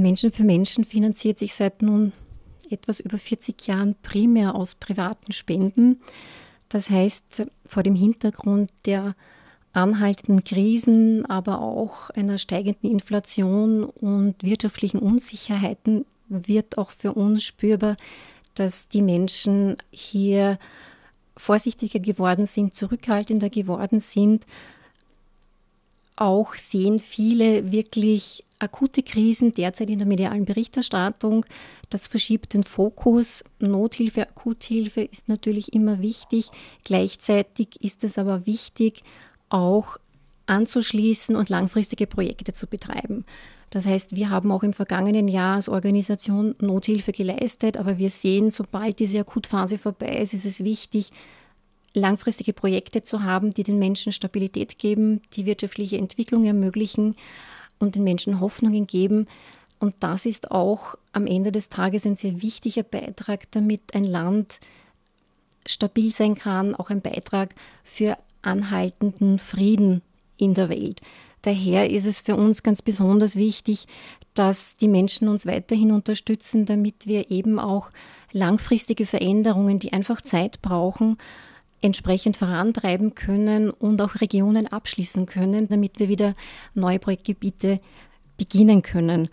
Menschen für Menschen finanziert sich seit nun etwas über 40 Jahren primär aus privaten Spenden. Das heißt, vor dem Hintergrund der anhaltenden Krisen, aber auch einer steigenden Inflation und wirtschaftlichen Unsicherheiten wird auch für uns spürbar, dass die Menschen hier vorsichtiger geworden sind, zurückhaltender geworden sind. Auch sehen viele wirklich akute Krisen derzeit in der medialen Berichterstattung. Das verschiebt den Fokus. Nothilfe, Akuthilfe ist natürlich immer wichtig. Gleichzeitig ist es aber wichtig, auch anzuschließen und langfristige Projekte zu betreiben. Das heißt, wir haben auch im vergangenen Jahr als Organisation Nothilfe geleistet, aber wir sehen, sobald diese Akutphase vorbei ist, ist es wichtig, langfristige Projekte zu haben, die den Menschen Stabilität geben, die wirtschaftliche Entwicklung ermöglichen und den Menschen Hoffnungen geben. Und das ist auch am Ende des Tages ein sehr wichtiger Beitrag, damit ein Land stabil sein kann, auch ein Beitrag für anhaltenden Frieden in der Welt. Daher ist es für uns ganz besonders wichtig, dass die Menschen uns weiterhin unterstützen, damit wir eben auch langfristige Veränderungen, die einfach Zeit brauchen, entsprechend vorantreiben können und auch Regionen abschließen können, damit wir wieder neue Projektgebiete beginnen können.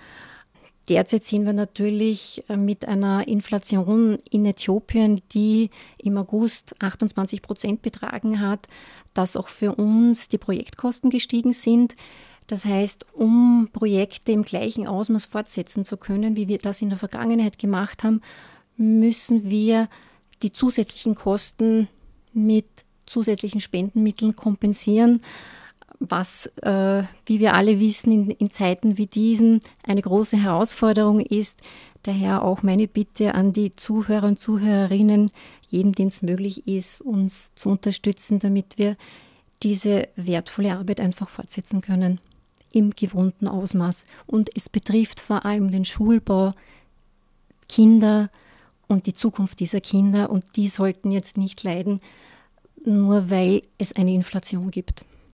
Derzeit sehen wir natürlich äh, mit einer Inflation in Äthiopien, die im August 28 Prozent betragen hat, dass auch für uns die Projektkosten gestiegen sind. Das heißt, um Projekte im gleichen Ausmaß fortsetzen zu können, wie wir das in der Vergangenheit gemacht haben, müssen wir die zusätzlichen Kosten mit zusätzlichen Spendenmitteln kompensieren was, äh, wie wir alle wissen, in, in, Zeiten wie diesen eine große Herausforderung ist. Daher auch meine Bitte an die Zuhörer und Zuhörerinnen, jedem, dem es möglich ist, uns zu unterstützen, damit wir diese wertvolle Arbeit einfach fortsetzen können im gewohnten Ausmaß. Und es betrifft vor allem den Schulbau, Kinder und die Zukunft dieser Kinder. Und die sollten jetzt nicht leiden, nur weil es eine Inflation gibt.